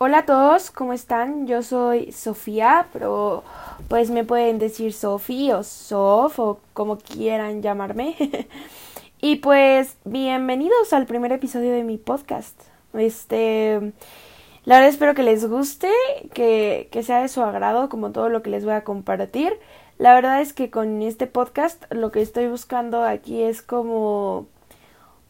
Hola a todos, ¿cómo están? Yo soy Sofía, pero pues me pueden decir Sofi o Sof o como quieran llamarme. y pues bienvenidos al primer episodio de mi podcast. Este, la verdad espero que les guste, que, que sea de su agrado como todo lo que les voy a compartir. La verdad es que con este podcast lo que estoy buscando aquí es como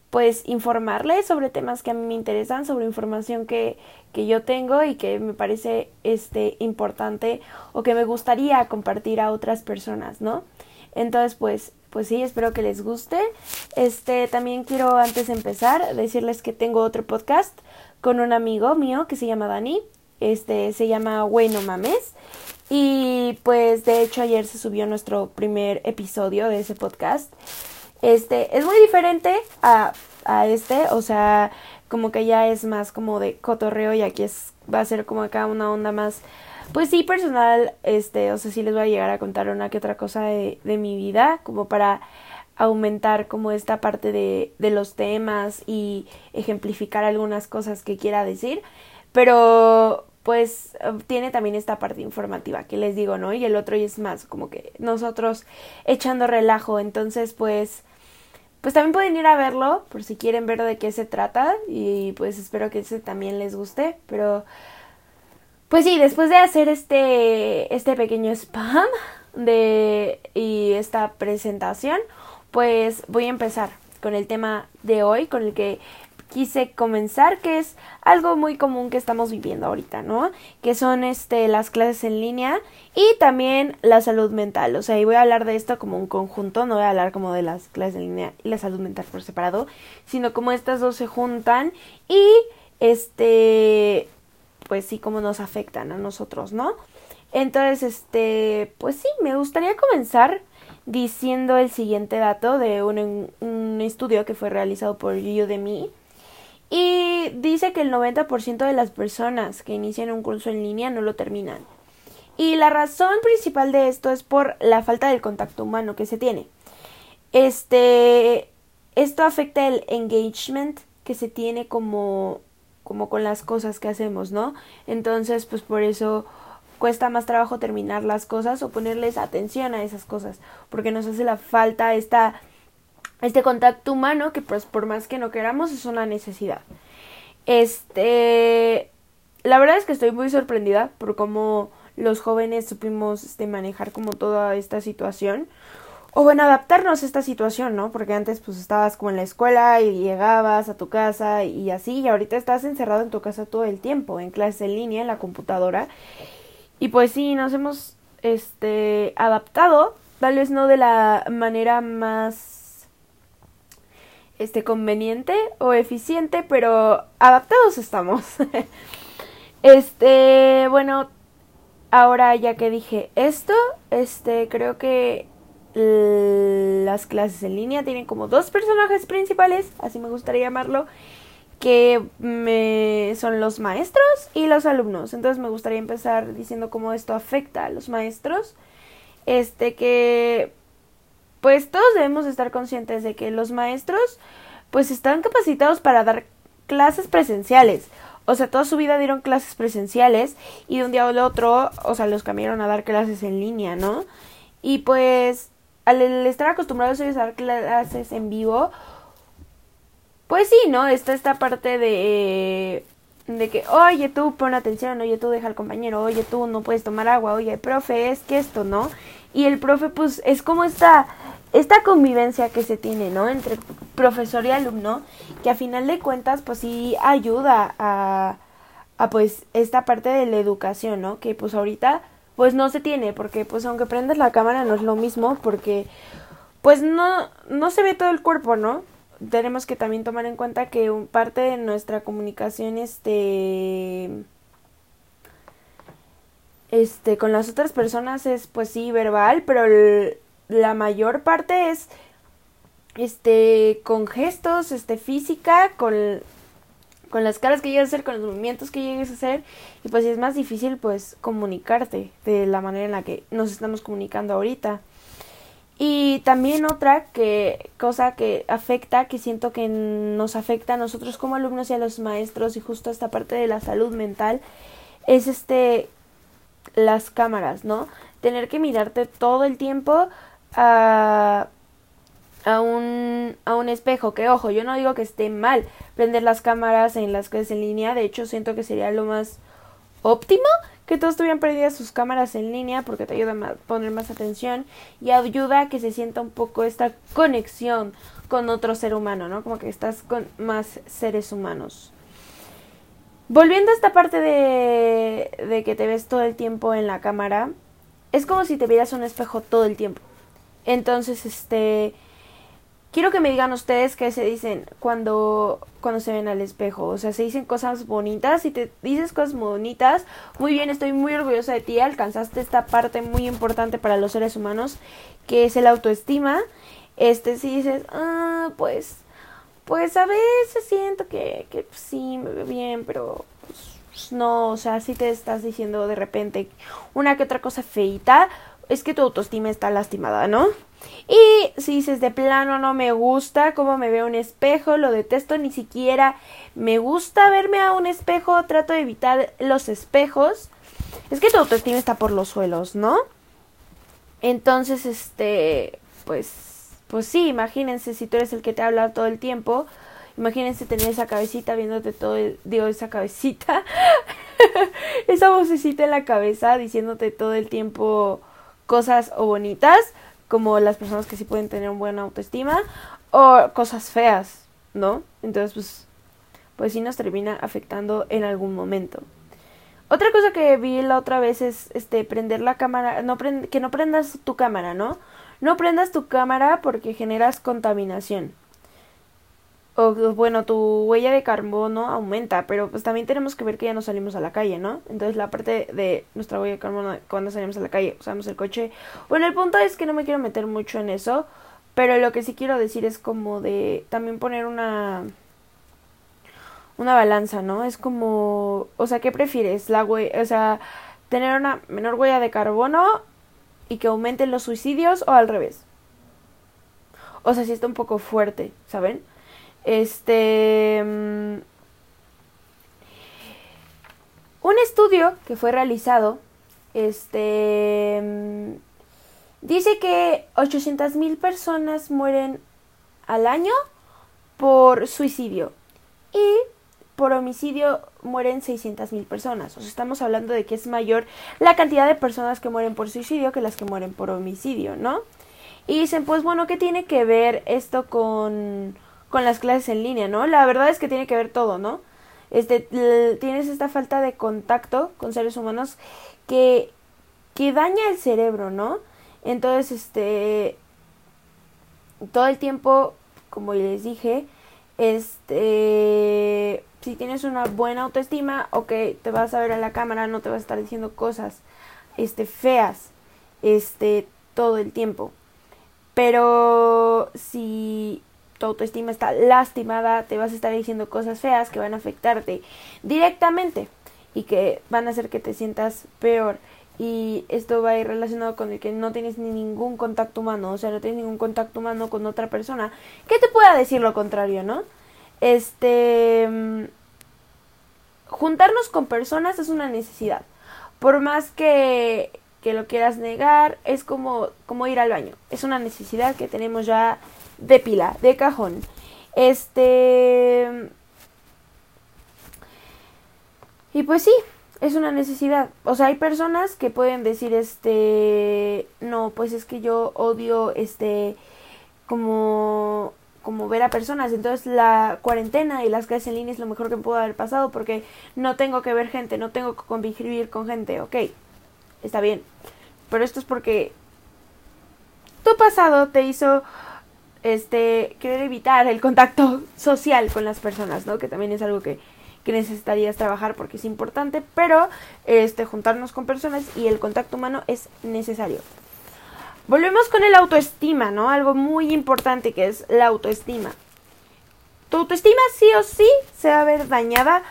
pues informarles sobre temas que a mí me interesan, sobre información que, que yo tengo y que me parece este importante o que me gustaría compartir a otras personas, ¿no? Entonces, pues, pues sí, espero que les guste. Este, también quiero antes de empezar decirles que tengo otro podcast con un amigo mío que se llama Dani. Este, se llama Bueno Mames. Y pues de hecho ayer se subió nuestro primer episodio de ese podcast. Este, es muy diferente a, a este, o sea, como que ya es más como de cotorreo y aquí es, va a ser como acá una onda más, pues sí, personal, este, o sea, sí les voy a llegar a contar una que otra cosa de, de mi vida, como para aumentar como esta parte de, de los temas y ejemplificar algunas cosas que quiera decir, pero pues tiene también esta parte informativa que les digo, ¿no? Y el otro y es más como que nosotros echando relajo, entonces pues pues también pueden ir a verlo por si quieren ver de qué se trata y pues espero que ese también les guste, pero pues sí, después de hacer este este pequeño spam de y esta presentación, pues voy a empezar con el tema de hoy, con el que quise comenzar, que es algo muy común que estamos viviendo ahorita, ¿no? Que son este las clases en línea y también la salud mental. O sea, y voy a hablar de esto como un conjunto, no voy a hablar como de las clases en línea y la salud mental por separado, sino como estas dos se juntan y este pues sí como nos afectan a nosotros, ¿no? Entonces, este, pues sí, me gustaría comenzar diciendo el siguiente dato de un, un estudio que fue realizado por Udemy y dice que el 90% de las personas que inician un curso en línea no lo terminan. Y la razón principal de esto es por la falta del contacto humano que se tiene. Este, esto afecta el engagement que se tiene como, como con las cosas que hacemos, ¿no? Entonces, pues por eso cuesta más trabajo terminar las cosas o ponerles atención a esas cosas, porque nos hace la falta esta este contacto humano que pues por más que no queramos es una necesidad. Este, la verdad es que estoy muy sorprendida por cómo los jóvenes supimos este, manejar como toda esta situación. O bueno, adaptarnos a esta situación, ¿no? Porque antes pues estabas como en la escuela y llegabas a tu casa y así, y ahorita estás encerrado en tu casa todo el tiempo, en clase en línea, en la computadora. Y pues sí, nos hemos este adaptado, tal vez no de la manera más este conveniente o eficiente, pero adaptados estamos. este, bueno, ahora ya que dije esto, este creo que las clases en línea tienen como dos personajes principales, así me gustaría llamarlo, que me, son los maestros y los alumnos. Entonces me gustaría empezar diciendo cómo esto afecta a los maestros. Este que pues todos debemos estar conscientes de que los maestros pues están capacitados para dar clases presenciales. O sea, toda su vida dieron clases presenciales y de un día al otro, o sea, los cambiaron a dar clases en línea, ¿no? Y pues al estar acostumbrados a dar clases en vivo, pues sí, ¿no? Está esta parte de de que, oye, tú pon atención, oye, tú deja al compañero, oye, tú no puedes tomar agua, oye, profe, es que esto, ¿no? Y el profe, pues, es como esta esta convivencia que se tiene, ¿no? Entre profesor y alumno, que a final de cuentas, pues sí ayuda a, a pues esta parte de la educación, ¿no? Que pues ahorita pues no se tiene, porque pues aunque prendas la cámara no es lo mismo, porque pues no, no se ve todo el cuerpo, ¿no? Tenemos que también tomar en cuenta que un, parte de nuestra comunicación, este, este, con las otras personas es pues sí verbal, pero el, la mayor parte es este con gestos, este física, con con las caras que llegues a hacer, con los movimientos que llegues a hacer y pues es más difícil pues comunicarte de la manera en la que nos estamos comunicando ahorita. Y también otra que cosa que afecta, que siento que nos afecta a nosotros como alumnos y a los maestros y justo esta parte de la salud mental es este las cámaras, ¿no? Tener que mirarte todo el tiempo a a un, a un espejo. Que ojo, yo no digo que esté mal prender las cámaras en las clases en línea. De hecho, siento que sería lo más óptimo que todos tuvieran perdidas sus cámaras en línea porque te ayuda a poner más atención y ayuda a que se sienta un poco esta conexión con otro ser humano, ¿no? Como que estás con más seres humanos. Volviendo a esta parte de, de que te ves todo el tiempo en la cámara, es como si te vieras un espejo todo el tiempo. Entonces, este, quiero que me digan ustedes qué se dicen cuando, cuando se ven al espejo. O sea, se dicen cosas bonitas. Si te dices cosas bonitas, muy bien, estoy muy orgullosa de ti. Alcanzaste esta parte muy importante para los seres humanos, que es el autoestima. Este, si dices, ah, pues, pues a veces siento que, que sí me veo bien, pero pues, no, o sea, si te estás diciendo de repente una que otra cosa feita, es que tu autoestima está lastimada, ¿no? Y si dices de plano no me gusta cómo me veo un espejo, lo detesto, ni siquiera me gusta verme a un espejo, trato de evitar los espejos. Es que tu autoestima está por los suelos, ¿no? Entonces, este, pues, pues sí, imagínense si tú eres el que te habla todo el tiempo. Imagínense tener esa cabecita viéndote todo el, digo, esa cabecita, esa vocecita en la cabeza diciéndote todo el tiempo cosas o bonitas como las personas que sí pueden tener una buena autoestima o cosas feas, ¿no? Entonces, pues, pues sí nos termina afectando en algún momento. Otra cosa que vi la otra vez es este prender la cámara, no que no prendas tu cámara, ¿no? No prendas tu cámara porque generas contaminación o bueno, tu huella de carbono aumenta, pero pues también tenemos que ver que ya no salimos a la calle, ¿no? Entonces la parte de nuestra huella de carbono cuando salimos a la calle, usamos el coche. Bueno, el punto es que no me quiero meter mucho en eso, pero lo que sí quiero decir es como de también poner una una balanza, ¿no? Es como, o sea, ¿qué prefieres? La o sea, tener una menor huella de carbono y que aumenten los suicidios o al revés. O sea, si está un poco fuerte, ¿saben? Este. Mm, un estudio que fue realizado. Este. Mm, dice que 800.000 personas mueren al año por suicidio. Y por homicidio mueren 600.000 personas. O sea, estamos hablando de que es mayor la cantidad de personas que mueren por suicidio que las que mueren por homicidio, ¿no? Y dicen, pues bueno, ¿qué tiene que ver esto con con las clases en línea, ¿no? La verdad es que tiene que ver todo, ¿no? Este, tienes esta falta de contacto con seres humanos que, que daña el cerebro, ¿no? Entonces, este, todo el tiempo, como les dije, este, si tienes una buena autoestima, ok, te vas a ver a la cámara, no te vas a estar diciendo cosas, este, feas, este, todo el tiempo. Pero si tu autoestima está lastimada, te vas a estar diciendo cosas feas que van a afectarte directamente y que van a hacer que te sientas peor. Y esto va a ir relacionado con el que no tienes ni ningún contacto humano, o sea, no tienes ningún contacto humano con otra persona que te pueda decir lo contrario, ¿no? Este. Mm, juntarnos con personas es una necesidad. Por más que, que lo quieras negar, es como, como ir al baño. Es una necesidad que tenemos ya de pila, de cajón. Este... Y pues sí, es una necesidad. O sea, hay personas que pueden decir, este, no, pues es que yo odio, este, como, como ver a personas. Entonces la cuarentena y las clases en línea es lo mejor que pudo haber pasado porque no tengo que ver gente, no tengo que convivir con gente. Ok, está bien. Pero esto es porque tu pasado te hizo este, querer evitar el contacto social con las personas, ¿no? Que también es algo que, que necesitarías trabajar porque es importante, pero este, juntarnos con personas y el contacto humano es necesario. Volvemos con el autoestima, ¿no? Algo muy importante que es la autoestima. Tu autoestima sí o sí se va a ver dañada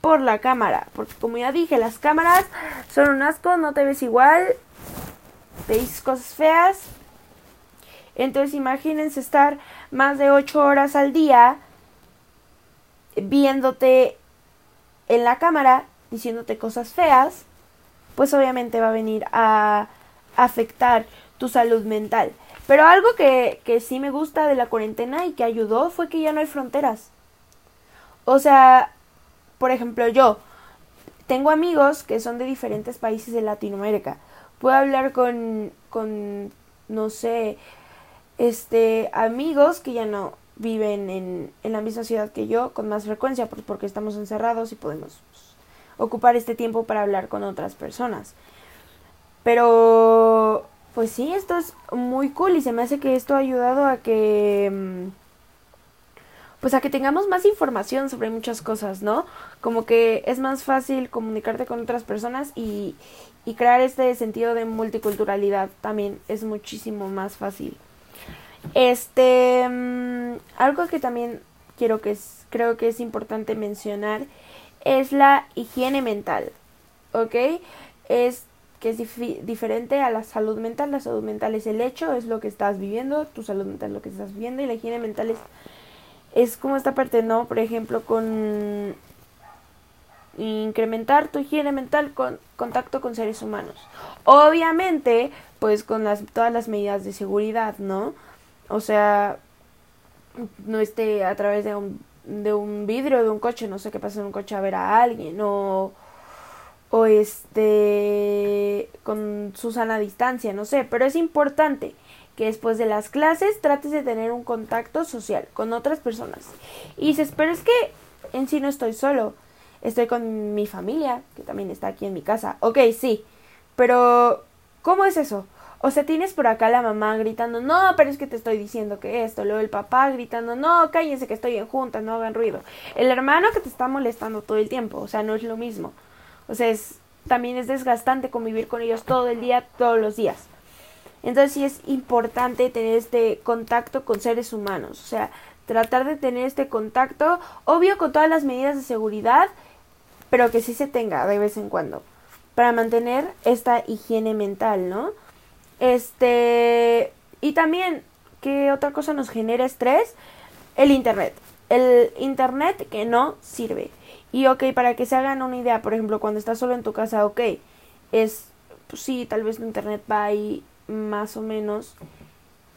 por la cámara, porque como ya dije, las cámaras son un asco, no te ves igual, te dices cosas feas, Entonces imagínense estar más de ocho horas al día viéndote en la cámara, diciéndote cosas feas, pues obviamente va a venir a afectar tu salud mental. Pero algo que, que sí me gusta de la cuarentena y que ayudó fue que ya no hay fronteras. O sea, por ejemplo, yo tengo amigos que son de diferentes países de Latinoamérica. Puedo hablar con, con no sé, este, amigos que ya no viven en, en la misma ciudad que yo con más frecuencia, pues porque estamos encerrados y podemos pues, ocupar este tiempo para hablar con otras personas. Pero, pues sí, esto es muy cool y se me hace que esto ha ayudado a que... Mm, pues a que tengamos más información sobre muchas cosas, ¿no? Como que es más fácil comunicarte con otras personas y, y crear este sentido de multiculturalidad también es muchísimo más fácil. Este, mm, algo que también quiero que es, creo que es importante mencionar es la higiene mental, ¿ok? Es que es diferente a la salud mental. La salud mental es el hecho, es lo que estás viviendo, tu salud mental es lo que estás viviendo y la higiene mental es, es como esta parte, ¿no? Por ejemplo, con incrementar tu higiene mental con contacto con seres humanos. Obviamente, pues con las, todas las medidas de seguridad, ¿no? O sea, no esté a través de un de un vidrio de un coche, no sé qué pasa en un coche a ver a alguien, o, o este, con su sana distancia, no sé, pero es importante que después de las clases trates de tener un contacto social con otras personas. Y dices, pero es que en sí no estoy solo, estoy con mi familia, que también está aquí en mi casa. Ok, sí, pero ¿cómo es eso? O sea, tienes por acá la mamá gritando, no, pero es que te estoy diciendo que esto. Luego el papá gritando, no, cállense que estoy en junta, no hagan ruido. El hermano que te está molestando todo el tiempo, o sea, no es lo mismo. O sea, es, también es desgastante convivir con ellos todo el día, todos los días. Entonces sí es importante tener este contacto con seres humanos. O sea, tratar de tener este contacto, obvio con todas las medidas de seguridad, pero que sí se tenga de vez en cuando. Para mantener esta higiene mental, ¿no? Este, y también, ¿qué otra cosa nos genera estrés? El Internet. El Internet que no sirve. Y ok, para que se hagan una idea, por ejemplo, cuando estás solo en tu casa, ok, es, pues sí, tal vez tu Internet va ahí más o menos,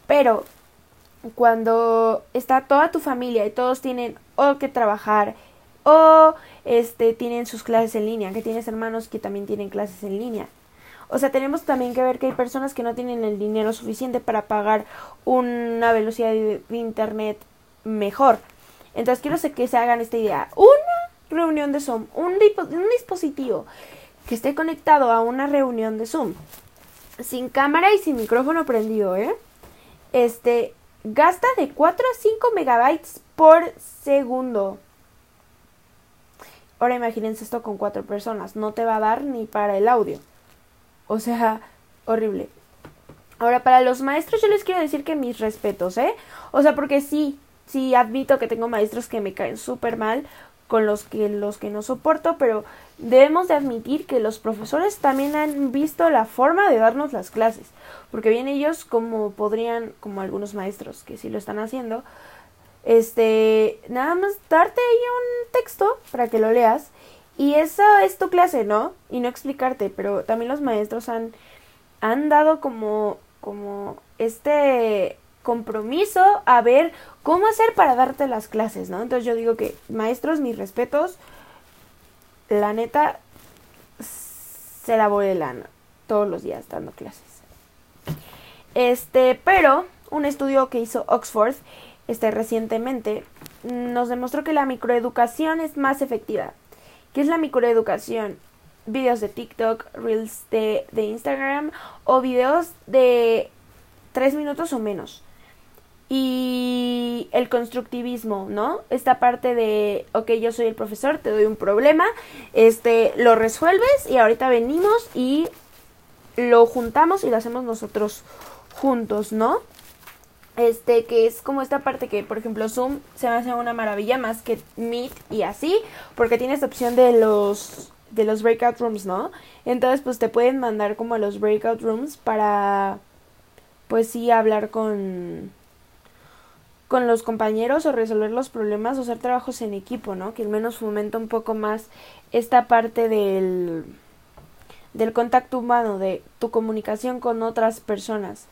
pero cuando está toda tu familia y todos tienen o que trabajar o este tienen sus clases en línea, que tienes hermanos que también tienen clases en línea. O sea, tenemos también que ver que hay personas que no tienen el dinero suficiente para pagar una velocidad de, internet mejor. Entonces quiero que se hagan esta idea. Una reunión de Zoom, un, un dispositivo que esté conectado a una reunión de Zoom, sin cámara y sin micrófono prendido, ¿eh? Este, gasta de 4 a 5 megabytes por segundo. Ahora imagínense esto con cuatro personas, no te va a dar ni para el audio. O sea, horrible. Ahora, para los maestros yo les quiero decir que mis respetos, ¿eh? O sea, porque sí, sí admito que tengo maestros que me caen súper mal, con los que los que no soporto, pero debemos de admitir que los profesores también han visto la forma de darnos las clases, porque bien ellos como podrían, como algunos maestros que sí lo están haciendo, este, nada más darte ahí un texto para que lo leas y esa es tu clase, ¿no? Y no explicarte, pero también los maestros han, han dado como, como este compromiso a ver cómo hacer para darte las clases, ¿no? Entonces yo digo que maestros, mis respetos, la neta, se la vuelan todos los días dando clases. Este, pero un estudio que hizo Oxford este recientemente nos demostró que la microeducación es más efectiva ¿Qué es la microeducación? Videos de TikTok, reels de, de Instagram o videos de tres minutos o menos. Y el constructivismo, ¿no? Esta parte de, ok, yo soy el profesor, te doy un problema, este, lo resuelves y ahorita venimos y lo juntamos y lo hacemos nosotros juntos, ¿no? Este que es como esta parte que por ejemplo Zoom se me hace una maravilla más que Meet y así porque tiene esta opción de los de los breakout rooms no entonces pues te pueden mandar como a los breakout rooms para pues sí hablar con con los compañeros o resolver los problemas o hacer trabajos en equipo, ¿no? Que al menos fomenta un poco más esta parte del del contacto humano, de tu comunicación con otras personas.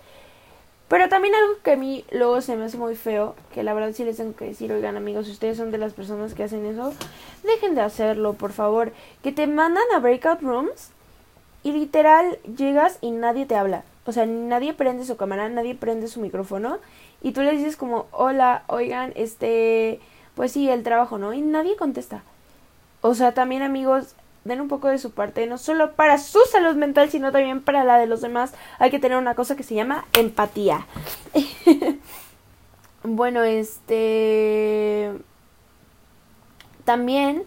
Pero también algo que a mí luego se me hace muy feo, que la verdad sí les tengo que decir, oigan amigos, si ustedes son de las personas que hacen eso, dejen de hacerlo, por favor. Que te mandan a breakout rooms y literal llegas y nadie te habla. O sea, nadie prende su cámara, nadie prende su micrófono. Y tú le dices como, hola, oigan, este, pues sí, el trabajo, ¿no? Y nadie contesta. O sea, también amigos, den un poco de su parte, no solo para su salud mental, sino también para la de los demás. Hay que tener una cosa que se llama empatía. bueno, este... También,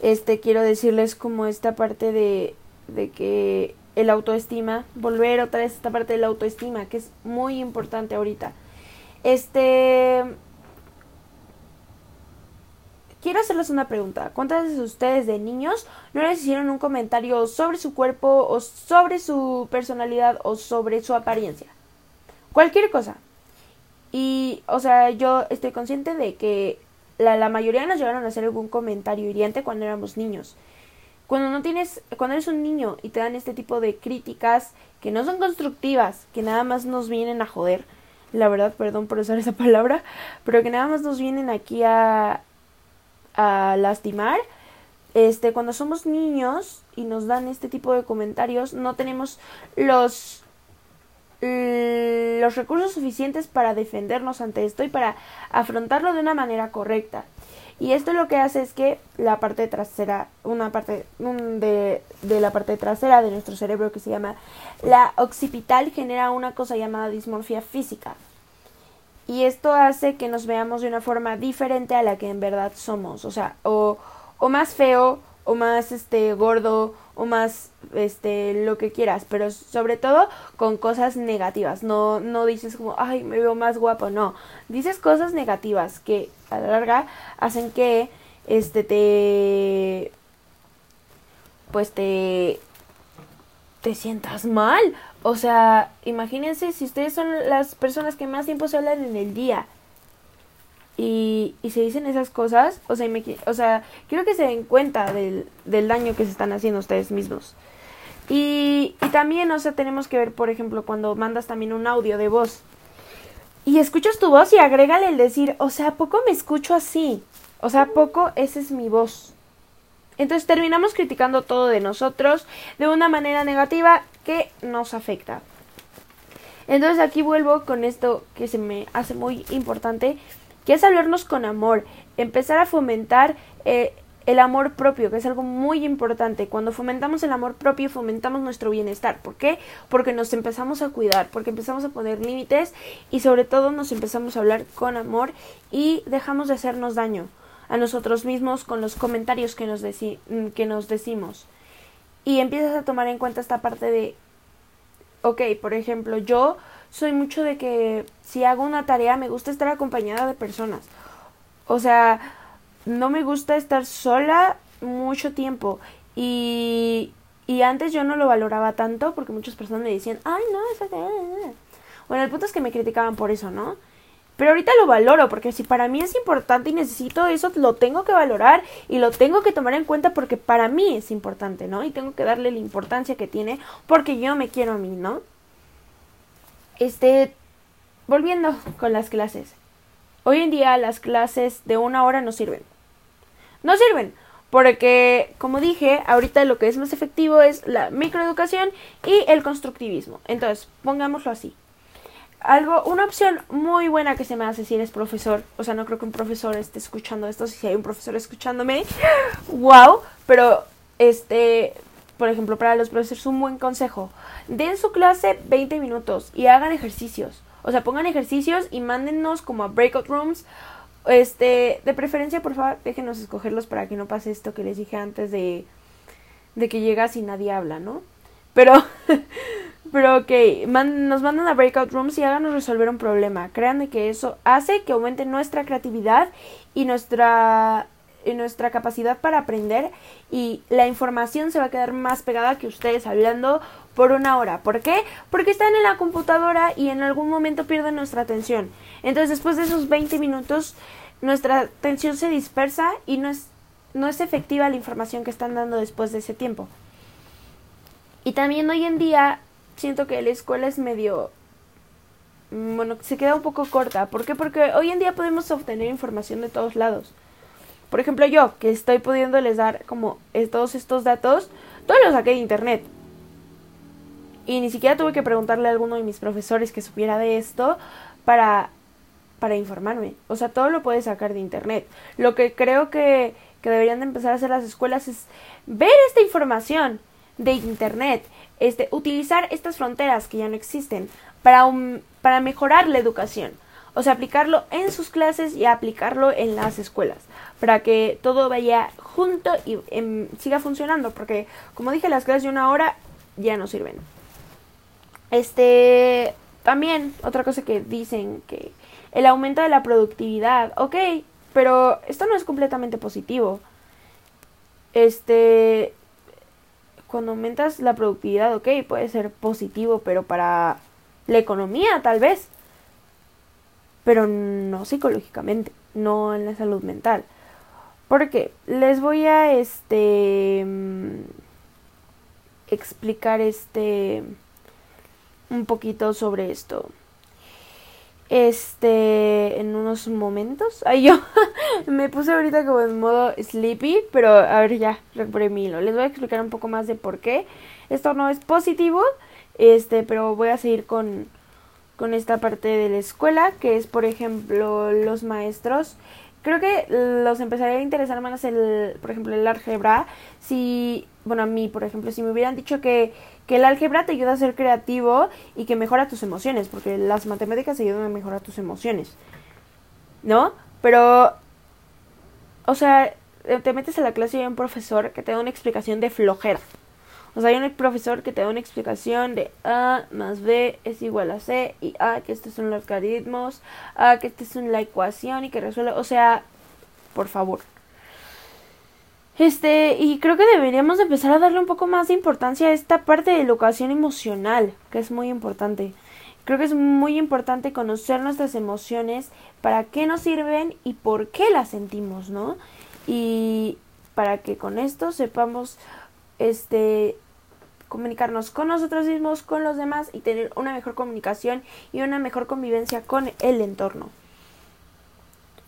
este, quiero decirles como esta parte de, de que el autoestima, volver otra vez a esta parte de la autoestima, que es muy importante ahorita. Este Quiero hacerles una pregunta. ¿Cuántas veces ustedes de niños no les hicieron un comentario sobre su cuerpo o sobre su personalidad o sobre su apariencia? Cualquier cosa. Y, o sea, yo estoy consciente de que la, la mayoría nos llegaron a hacer algún comentario hiriente cuando éramos niños. Cuando no tienes, cuando eres un niño y te dan este tipo de críticas que no son constructivas, que nada más nos vienen a joder, la verdad, perdón por usar esa palabra, pero que nada más nos vienen aquí a, a lastimar. Este, cuando somos niños y nos dan este tipo de comentarios, no tenemos los los recursos suficientes para defendernos ante esto y para afrontarlo de una manera correcta. Y esto lo que hace es que la parte trasera, una parte de, de, la parte trasera de nuestro cerebro que se llama la occipital genera una cosa llamada dismorfia física y esto hace que nos veamos de una forma diferente a la que en verdad somos, o sea, o, o más feo, o más este gordo, o más este lo que quieras, pero sobre todo con cosas negativas. No no dices como, "Ay, me veo más guapo", no. Dices cosas negativas que a la larga hacen que este te pues te te sientas mal o sea, imagínense si ustedes son las personas que más tiempo se hablan en el día y, se dicen esas cosas, o sea, o sea, quiero que se den cuenta del, del daño que se están haciendo ustedes mismos. Y, y también, o sea, tenemos que ver, por ejemplo, cuando mandas también un audio de voz y escuchas tu voz y agrégale el decir, o sea, poco me escucho así? O sea, poco esa es mi voz? Entonces terminamos criticando todo de nosotros de una manera negativa que nos afecta. Entonces aquí vuelvo con esto que se me hace muy importante, que es hablarnos con amor, empezar a fomentar eh, el amor propio, que es algo muy importante. Cuando fomentamos el amor propio, fomentamos nuestro bienestar. ¿Por qué? Porque nos empezamos a cuidar, porque empezamos a poner límites y sobre todo nos empezamos a hablar con amor y dejamos de hacernos daño a nosotros mismos con los comentarios que nos, que nos decimos y empiezas a tomar en cuenta esta parte de, ok, por ejemplo, yo soy mucho de que si hago una tarea me gusta estar acompañada de personas. O sea, no me gusta estar sola mucho tiempo. Y, y antes yo no lo valoraba tanto porque muchas personas me decían, ay, no, eso... Bueno, el punto es que me criticaban por eso, ¿no? Pero ahorita lo valoro porque si para mí es importante y necesito eso, lo tengo que valorar y lo tengo que tomar en cuenta porque para mí es importante, ¿no? Y tengo que darle la importancia que tiene porque yo me quiero a mí, ¿no? Este, volviendo con las clases. Hoy en día las clases de una hora no sirven. No sirven. Porque, como dije, ahorita lo que es más efectivo es la microeducación y el constructivismo. Entonces, pongámoslo así algo, una opción muy buena que se me hace si eres profesor, o sea, no creo que un profesor esté escuchando esto, si hay un profesor escuchándome, wow, pero este, por ejemplo, para los profesores un buen consejo, den su clase 20 minutos y hagan ejercicios, o sea, pongan ejercicios y mándennos como a breakout rooms, este, de preferencia, por favor, déjenos escogerlos para que no pase esto que les dije antes de, de que llegas y nadie habla, ¿no? Pero Pero ok, nos mandan a breakout rooms y háganos resolver un problema. Créanme que eso hace que aumente nuestra creatividad y nuestra nuestra capacidad para aprender y la información se va a quedar más pegada que ustedes hablando por una hora. ¿Por qué? Porque están en la computadora y en algún momento pierden nuestra atención. Entonces después de esos 20 minutos nuestra atención se dispersa y no es, no es efectiva la información que están dando después de ese tiempo. Y también hoy en día siento que la escuela es medio mm, bueno, se queda un poco corta. ¿Por qué? Porque hoy en día podemos obtener información de todos lados. Por ejemplo, yo, que estoy pudiéndoles dar como todos estos datos, todos los saqué de internet. Y ni siquiera tuve que preguntarle a alguno de mis profesores que supiera de esto para, para informarme. O sea, todo lo puedes sacar de internet. Lo que creo que, que deberían de empezar a hacer las escuelas es ver esta información de internet, este, utilizar estas fronteras que ya no existen para, para mejorar la educación. O sea, aplicarlo en sus clases y aplicarlo en las escuelas para que todo vaya junto y em, siga funcionando. Porque, como dije, las clases de una hora ya no sirven. Este, también, otra cosa que dicen que el aumento de la productividad, ok, pero esto no es completamente positivo. Este, cuando aumentas la productividad, ok, puede ser positivo, pero para la economía tal vez, pero no psicológicamente, no en la salud mental. Porque les voy a este mm, explicar este un poquito sobre esto. Este, en unos momentos. Ay, yo me puse ahorita como en modo sleepy, pero a ver, ya, recuperé mi hilo. Les voy a explicar un poco más de por qué. Esto no es positivo, este, pero voy a seguir con, con esta parte de la escuela, que es, por ejemplo, los maestros creo que los empezaría a interesar más el, por ejemplo, el álgebra. Si, bueno, a mí, por ejemplo, si me hubieran dicho que, que el álgebra te ayuda a ser creativo y que mejora tus emociones, porque las matemáticas ayudan a mejorar tus emociones. ¿No? Pero, o sea, te metes a la clase y hay un profesor que te da una explicación de flojera. O sea, hay un profesor que te da una explicación de A más B es igual a C y A que estos son los logaritmos, A que esta es la ecuación y que resuelve, o sea, por favor. Este, y creo que deberíamos empezar a darle un poco más de importancia a esta parte de educación emocional, que es muy importante. Creo que es muy importante conocer nuestras emociones, para qué nos sirven y por qué las sentimos, ¿no? Y para que con esto sepamos este comunicarnos con nosotros mismos, con los demás y tener una mejor comunicación y una mejor convivencia con el entorno.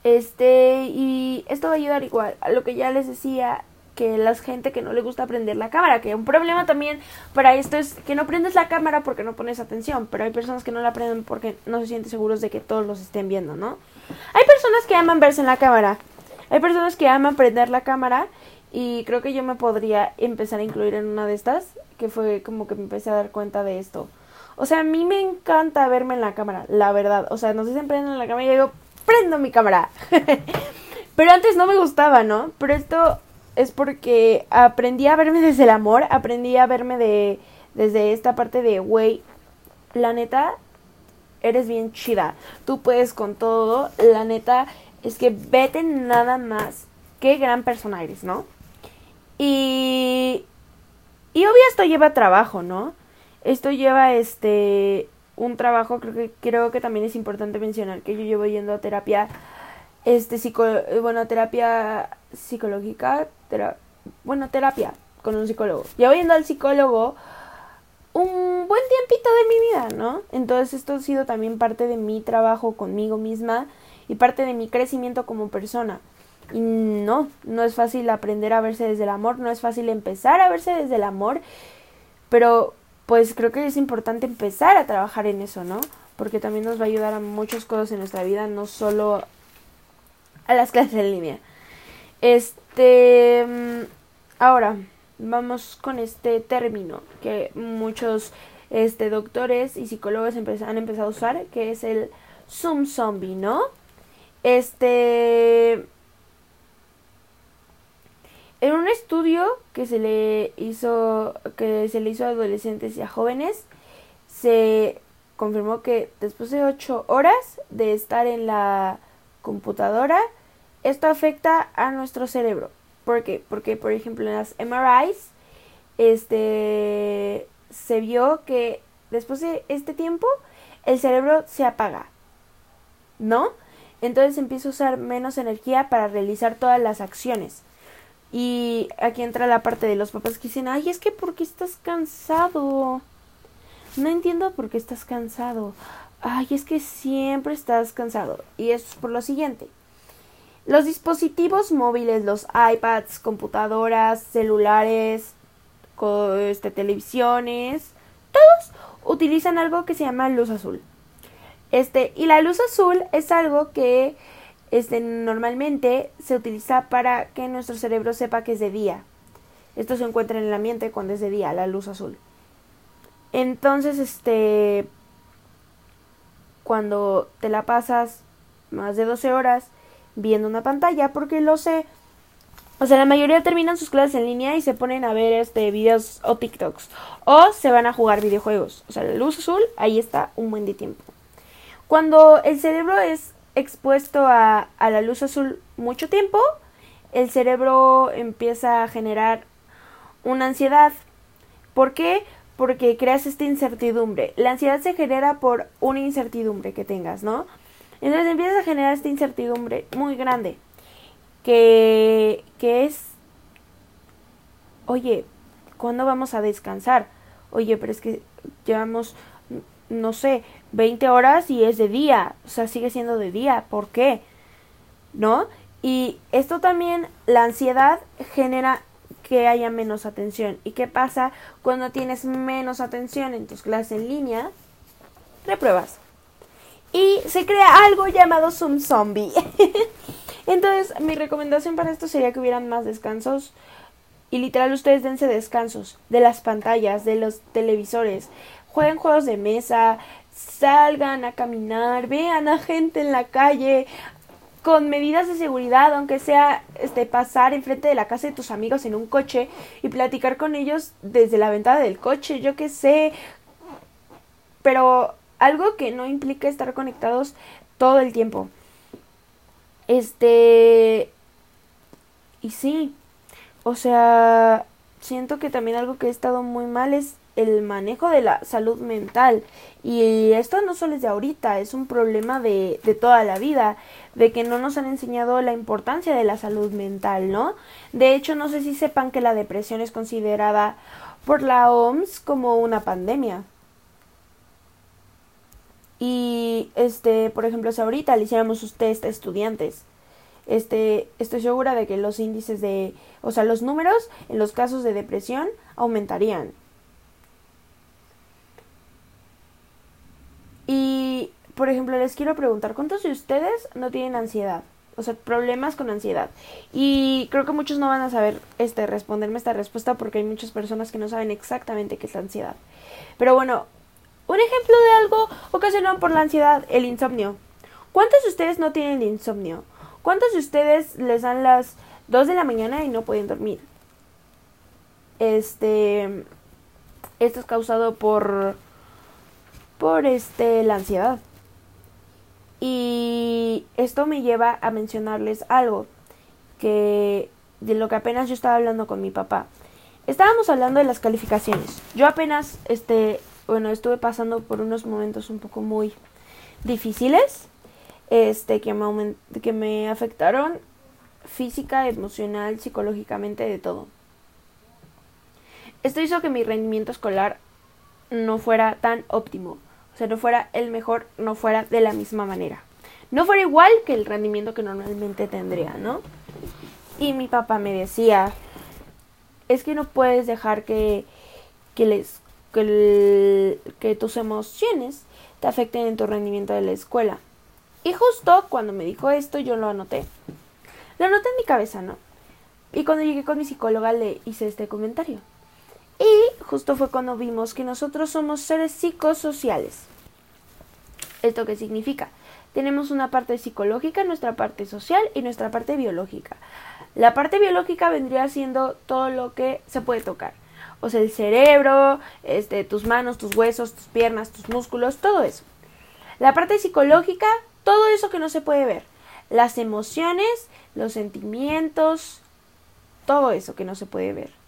Este, y esto va a ayudar igual a lo que ya les decía, que la gente que no le gusta prender la cámara, que un problema también para esto es que no prendes la cámara porque no pones atención, pero hay personas que no la prenden porque no se sienten seguros de que todos los estén viendo, ¿no? Hay personas que aman verse en la cámara, hay personas que aman prender la cámara y creo que yo me podría empezar a incluir en una de estas, que fue como que me empecé a dar cuenta de esto. O sea, a mí me encanta verme en la cámara, la verdad. O sea, no sé si prenden la cámara y digo, prendo mi cámara. Pero antes no me gustaba, ¿no? Pero esto es porque aprendí a verme desde el amor, aprendí a verme de desde esta parte de, güey, la neta, eres bien chida. Tú puedes con todo. La neta, es que vete nada más. Qué gran persona eres, ¿no? Y, y obvio esto lleva trabajo, ¿no? Esto lleva este un trabajo, creo que creo que también es importante mencionar que yo llevo yendo a terapia este psico, bueno, terapia psicológica, bueno, terapia con un psicólogo. Llevo yendo al psicólogo un buen tiempito de mi vida, ¿no? Entonces esto ha sido también parte de mi trabajo conmigo misma y parte de mi crecimiento como persona. Y no, no es fácil aprender a verse desde el amor, no es fácil empezar a verse desde el amor, pero pues creo que es importante empezar a trabajar en eso, ¿no? Porque también nos va a ayudar a muchas cosas en nuestra vida, no solo a las clases en línea. Este, mm, ahora vamos con este término que muchos este doctores y psicólogos han empezado a usar, que es el Zoom zombie, ¿no? Este en un estudio que se le hizo que se le hizo a adolescentes y a jóvenes se confirmó que después de ocho horas de estar en la computadora esto afecta a nuestro cerebro. ¿Por qué? Porque, por ejemplo, en las MRIs, este, se vio que después de este tiempo, el cerebro se apaga. ¿No? Entonces empieza a usar menos energía para realizar todas las acciones. Y aquí entra la parte de los papás que dicen, ay, es que porque estás cansado. No entiendo por qué estás cansado. Ay, es que siempre estás cansado. Y es por lo siguiente. Los dispositivos móviles, los iPads, computadoras, celulares, este, televisiones, todos utilizan algo que se llama luz azul. Este, y la luz azul es algo que este, normalmente se utiliza para que nuestro cerebro sepa que es de día. Esto se encuentra en el ambiente cuando es de día, la luz azul. Entonces, este, cuando te la pasas más de 12 horas viendo una pantalla, porque lo sé, o sea, la mayoría terminan sus clases en línea y se ponen a ver este videos o TikToks. O se van a jugar videojuegos. O sea, la luz azul, ahí está un buen de tiempo. Cuando el cerebro es expuesto a, a la luz azul mucho tiempo, el cerebro empieza a generar una ansiedad. ¿Por qué? Porque creas esta incertidumbre. La ansiedad se genera por una incertidumbre que tengas, ¿no? Entonces empiezas a generar esta incertidumbre muy grande. Que, que es, oye, ¿cuándo vamos a descansar? Oye, pero es que llevamos no sé, 20 horas y es de día, o sea, sigue siendo de día, ¿por qué? ¿No? Y esto también, la ansiedad genera que haya menos atención. ¿Y qué pasa cuando tienes menos atención en tus clases en línea? Repruebas. Y se crea algo llamado Zoom Zombie. Entonces, mi recomendación para esto sería que hubieran más descansos. Y literal, ustedes dense descansos de las pantallas, de los televisores jueguen juegos de mesa, salgan a caminar, vean a gente en la calle con medidas de seguridad, aunque sea este pasar enfrente de la casa de tus amigos en un coche y platicar con ellos desde la ventana del coche, yo qué sé. Pero algo que no implica estar conectados todo el tiempo. Este y sí, o sea, siento que también algo que he estado muy mal es el manejo de la salud mental. Y esto no solo es de ahorita, es un problema de, de toda la vida, de que no nos han enseñado la importancia de la salud mental, ¿no? De hecho, no sé si sepan que la depresión es considerada por la OMS como una pandemia. Y este, por ejemplo, si ahorita le hiciéramos sus test a estudiantes, este, estoy segura de que los índices de, o sea, los números en los casos de depresión aumentarían. Y, por ejemplo, les quiero preguntar, ¿cuántos de ustedes no tienen ansiedad? O sea, problemas con ansiedad. Y creo que muchos no van a saber este responderme esta respuesta porque hay muchas personas que no saben exactamente qué es la ansiedad. Pero bueno, un ejemplo de algo ocasionado por la ansiedad, el insomnio. ¿Cuántos de ustedes no tienen insomnio? ¿Cuántos de ustedes les dan las 2 de la mañana y no pueden dormir? Este esto es causado por por este la ansiedad. Y esto me lleva a mencionarles algo que de lo que apenas yo estaba hablando con mi papá. Estábamos hablando de las calificaciones. Yo apenas este bueno, estuve pasando por unos momentos un poco muy difíciles este que me que me afectaron física, emocional, psicológicamente de todo. Esto hizo que mi rendimiento escolar no fuera tan óptimo o sea, no fuera el mejor, no fuera de la misma manera. No fuera igual que el rendimiento que normalmente tendría, ¿no? Y mi papá me decía, es que no puedes dejar que, que, les, que, que tus emociones te afecten en tu rendimiento de la escuela. Y justo cuando me dijo esto, yo lo anoté. Lo anoté en mi cabeza, ¿no? Y cuando llegué con mi psicóloga le hice este comentario. Y justo fue cuando vimos que nosotros somos seres psicosociales. ¿Esto qué significa? Tenemos una parte psicológica, nuestra parte social y nuestra parte biológica. La parte biológica vendría siendo todo lo que se puede tocar. O sea, el cerebro, este, tus manos, tus huesos, tus piernas, tus músculos, todo eso. La parte psicológica, todo eso que no se puede ver. las emociones, los sentimientos, todo eso que no se puede ver.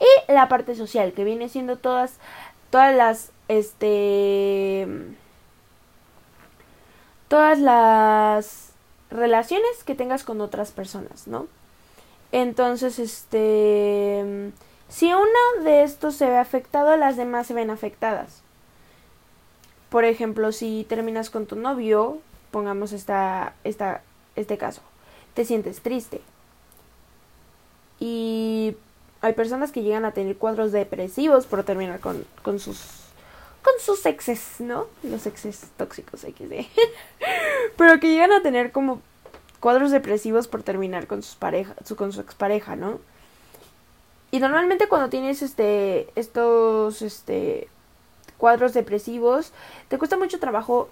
Y la parte social, que viene siendo todas, todas las, este, todas las relaciones que tengas con otras personas, ¿no? Entonces, este, si uno de estos se ve afectado, las demás se ven afectadas. Por ejemplo, si terminas con tu novio, pongamos esta, esta, este caso, te sientes triste. Y hay personas que llegan a tener cuadros depresivos por terminar con, con sus con sus exes, ¿no? Los exes tóxicos, decir. Pero que llegan a tener como cuadros depresivos por terminar con sus parejas, con su expareja, ¿no? Y normalmente cuando tienes este estos este cuadros depresivos, te cuesta mucho trabajo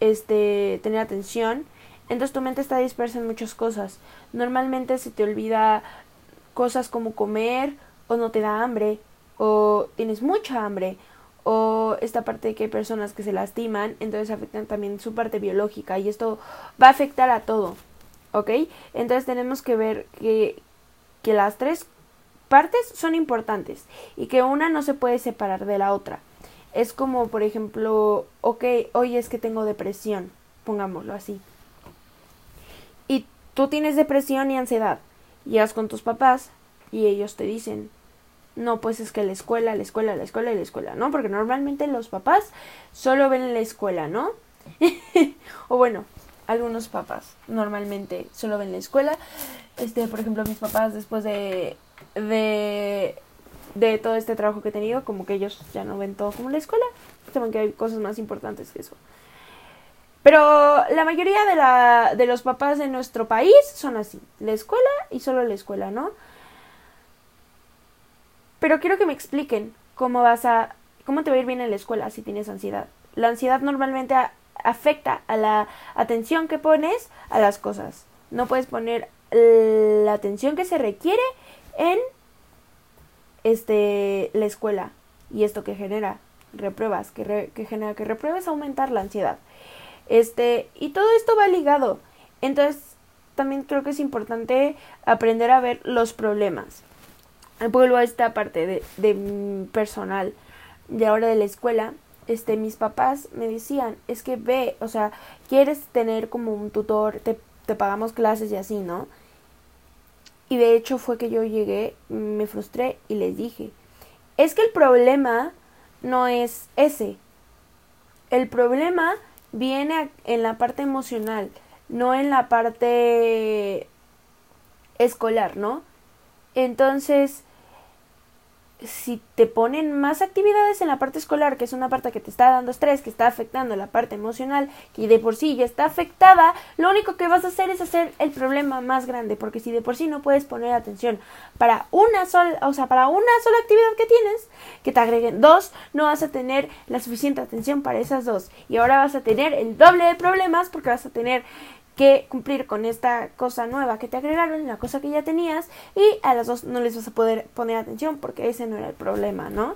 este tener atención, entonces tu mente está dispersa en muchas cosas. Normalmente se te olvida cosas como comer o no te da hambre o tienes mucha hambre o esta parte de que hay personas que se lastiman, entonces afectan también su parte biológica y esto va a afectar a todo, ¿ok? Entonces tenemos que ver que, que las tres partes son importantes y que una no se puede separar de la otra. Es como, por ejemplo, ok, hoy es que tengo depresión, pongámoslo así. Y tú tienes depresión y ansiedad. Llegas con tus papás y ellos te dicen, no, pues es que la escuela, la escuela, la escuela y la escuela, ¿no? Porque normalmente los papás solo ven la escuela, ¿no? o bueno, algunos papás normalmente solo ven la escuela. Este, por ejemplo, mis papás después de de de todo este trabajo que he tenido, como que ellos ya no ven todo como la escuela, saben que hay cosas más importantes que eso. Pero la mayoría de, la, de los papás de nuestro país son así, la escuela y solo la escuela, ¿no? Pero quiero que me expliquen cómo vas a, cómo te va a ir bien en la escuela si tienes ansiedad. La ansiedad normalmente afecta a la atención que pones a las cosas. No puedes poner la atención que se requiere en este la escuela y esto que genera repruebas, que, que genera que repruebes aumentar la ansiedad. Este, y todo esto va ligado. Entonces, también creo que es importante aprender a ver los problemas. Vuelvo a esta parte de, de personal de ahora de la escuela. Este mis papás me decían es que ve o sea quieres tener como un tutor te, te pagamos clases y así no y de hecho fue que yo llegué me frustré y les dije es que el problema no es ese. El problema viene en la parte emocional no en la parte escolar no entonces si te ponen más actividades en la parte escolar, que es una parte que te está dando estrés, que está afectando la parte emocional, que de por sí ya está afectada, lo único que vas a hacer es hacer el problema más grande, porque si de por sí no puedes poner atención para una sola, o sea, para una sola actividad que tienes, que te agreguen dos, no vas a tener la suficiente atención para esas dos, y ahora vas a tener el doble de problemas porque vas a tener que cumplir con esta cosa nueva que te agregaron, la cosa que ya tenías, y a las dos no les vas a poder poner atención porque ese no era el problema, ¿no?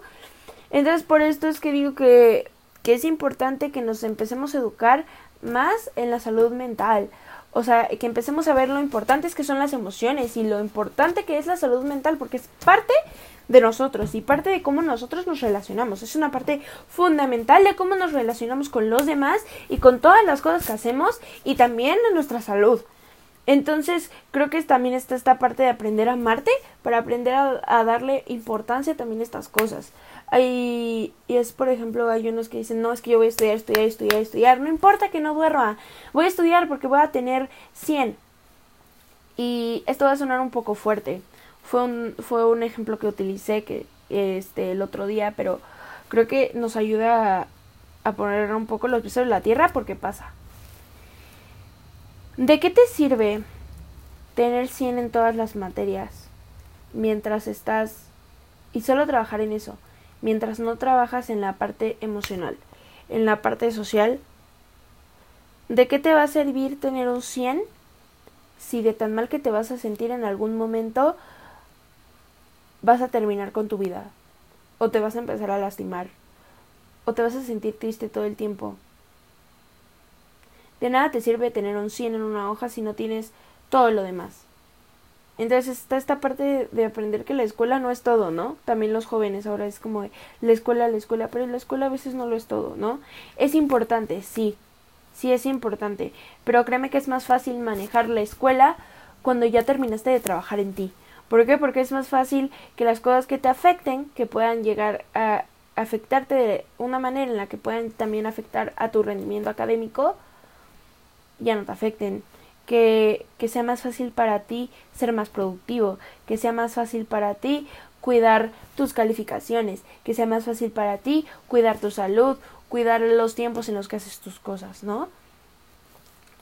Entonces por esto es que digo que, que es importante que nos empecemos a educar más en la salud mental. O sea, que empecemos a ver lo importante que son las emociones y lo importante que es la salud mental, porque es parte de nosotros y parte de cómo nosotros nos relacionamos. Es una parte fundamental de cómo nos relacionamos con los demás y con todas las cosas que hacemos y también de nuestra salud. Entonces, creo que también está esta parte de aprender a amarte para aprender a, darle importancia también a estas cosas. Hay, y es, por ejemplo, hay unos que dicen, no, es que yo voy a estudiar, estudiar, estudiar, estudiar. No importa que no duerma, voy a estudiar porque voy a tener 100. Y esto va a sonar un poco fuerte, fue un, fue un ejemplo que utilicé que, este, el otro día, pero creo que nos ayuda a, poner un poco los pies sobre la tierra porque pasa. ¿De qué te sirve tener 100 en todas las materias mientras estás y solo trabajar en eso, mientras no trabajas en la parte emocional, en la parte social? ¿De qué te va a servir tener un 100 si de tan mal que te vas a sentir en algún momento vas a terminar con tu vida, o te vas a empezar a lastimar, o te vas a sentir triste todo el tiempo. De nada te sirve tener un 100 en una hoja si no tienes todo lo demás. Entonces está esta parte de, aprender que la escuela no es todo, ¿no? También los jóvenes ahora es como la escuela, la escuela, pero la escuela a veces no lo es todo, ¿no? Es importante, sí, sí es importante, pero créeme que es más fácil manejar la escuela cuando ya terminaste de trabajar en ti. ¿Por qué? Porque es más fácil que las cosas que te afecten, que puedan llegar a afectarte de una manera en la que puedan también afectar a tu rendimiento académico, ya no te afecten. Que, que sea más fácil para ti ser más productivo, que sea más fácil para ti cuidar tus calificaciones, que sea más fácil para ti cuidar tu salud, cuidar los tiempos en los que haces tus cosas, ¿no?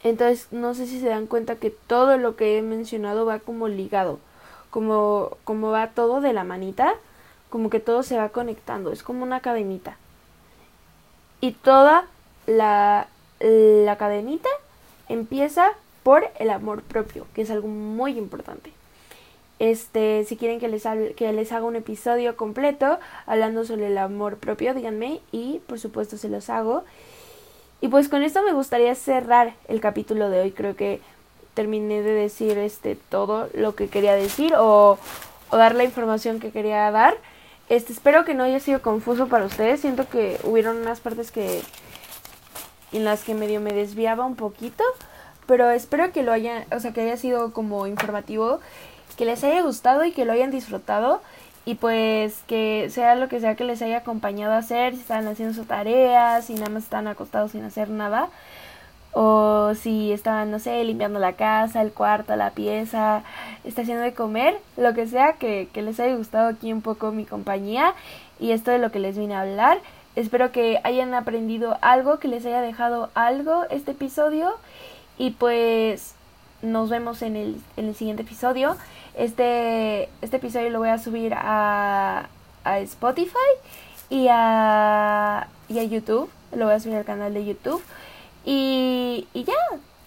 Entonces, no sé si se dan cuenta que todo lo que he mencionado va como ligado, como, va todo de la manita, como que todo se va conectando, es como una cadenita. Y toda la, la cadenita empieza por el amor propio, que es algo muy importante. Este, si quieren que les, que les haga un episodio completo hablando sobre el amor propio, díganme y por supuesto se los hago. Y pues con esto me gustaría cerrar el capítulo de hoy. Creo que terminé de decir este todo lo que quería decir o, dar la información que quería dar. Este, espero que no haya sido confuso para ustedes. Siento que hubieron unas partes que en las que medio me desviaba un poquito, pero espero que lo hayan, o sea, que haya sido como informativo, que les haya gustado y que lo hayan disfrutado y pues que sea lo que sea que les haya acompañado a hacer, si están haciendo su tarea, si nada más están acostados sin hacer nada, o si están, no sé, limpiando la casa, el cuarto, la pieza, está haciendo de comer, lo que sea, que, que les haya gustado aquí un poco mi compañía y esto de lo que les vine a hablar. Espero que hayan aprendido algo, que les haya dejado algo este episodio y pues nos vemos en el, en el siguiente episodio. Este, este episodio lo voy a subir a, a Spotify y a, y a YouTube. Lo voy a subir al canal de YouTube. Y, y ya.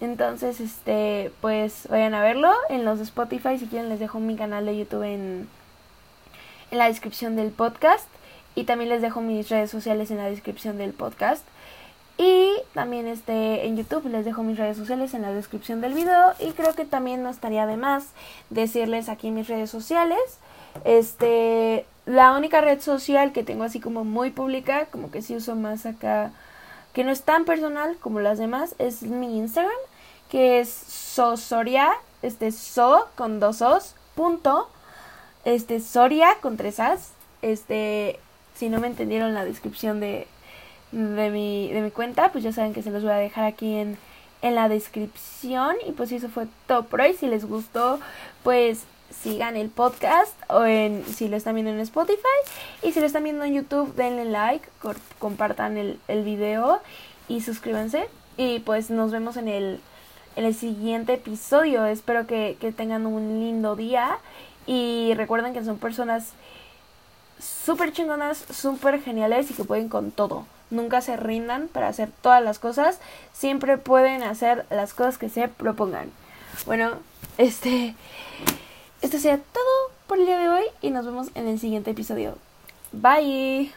Entonces, este, pues vayan a verlo en los de Spotify. Si quieren les dejo mi canal de YouTube en, en la descripción del podcast. Y también les dejo mis redes sociales en la descripción del podcast. Y también este, en YouTube les dejo mis redes sociales en la descripción del video. Y creo que también no estaría de más decirles aquí mis redes sociales. Este, la única red social que tengo así como muy pública, como que sí uso más acá, que no es tan personal como las demás, es mi Instagram, que es sosoria, este so con dos os, punto, este soria con tres as, este, si no me entendieron la descripción de, de mi, de mi cuenta, pues ya saben que se los voy a dejar aquí en, en la descripción. Y pues eso fue todo por hoy. Si les gustó, pues sigan el podcast o en si lo están viendo en Spotify. Y si lo están viendo en YouTube denle like, compartan el, el video y suscríbanse. Y pues nos vemos en el, en el siguiente episodio. Espero que, que tengan un lindo día. Y recuerden que son personas súper chingonas, súper geniales y que pueden con todo. Nunca se rindan para hacer todas las cosas, siempre pueden hacer las cosas que se propongan. Bueno, este, esto sería todo por el día de hoy y nos vemos en el siguiente episodio. Bye.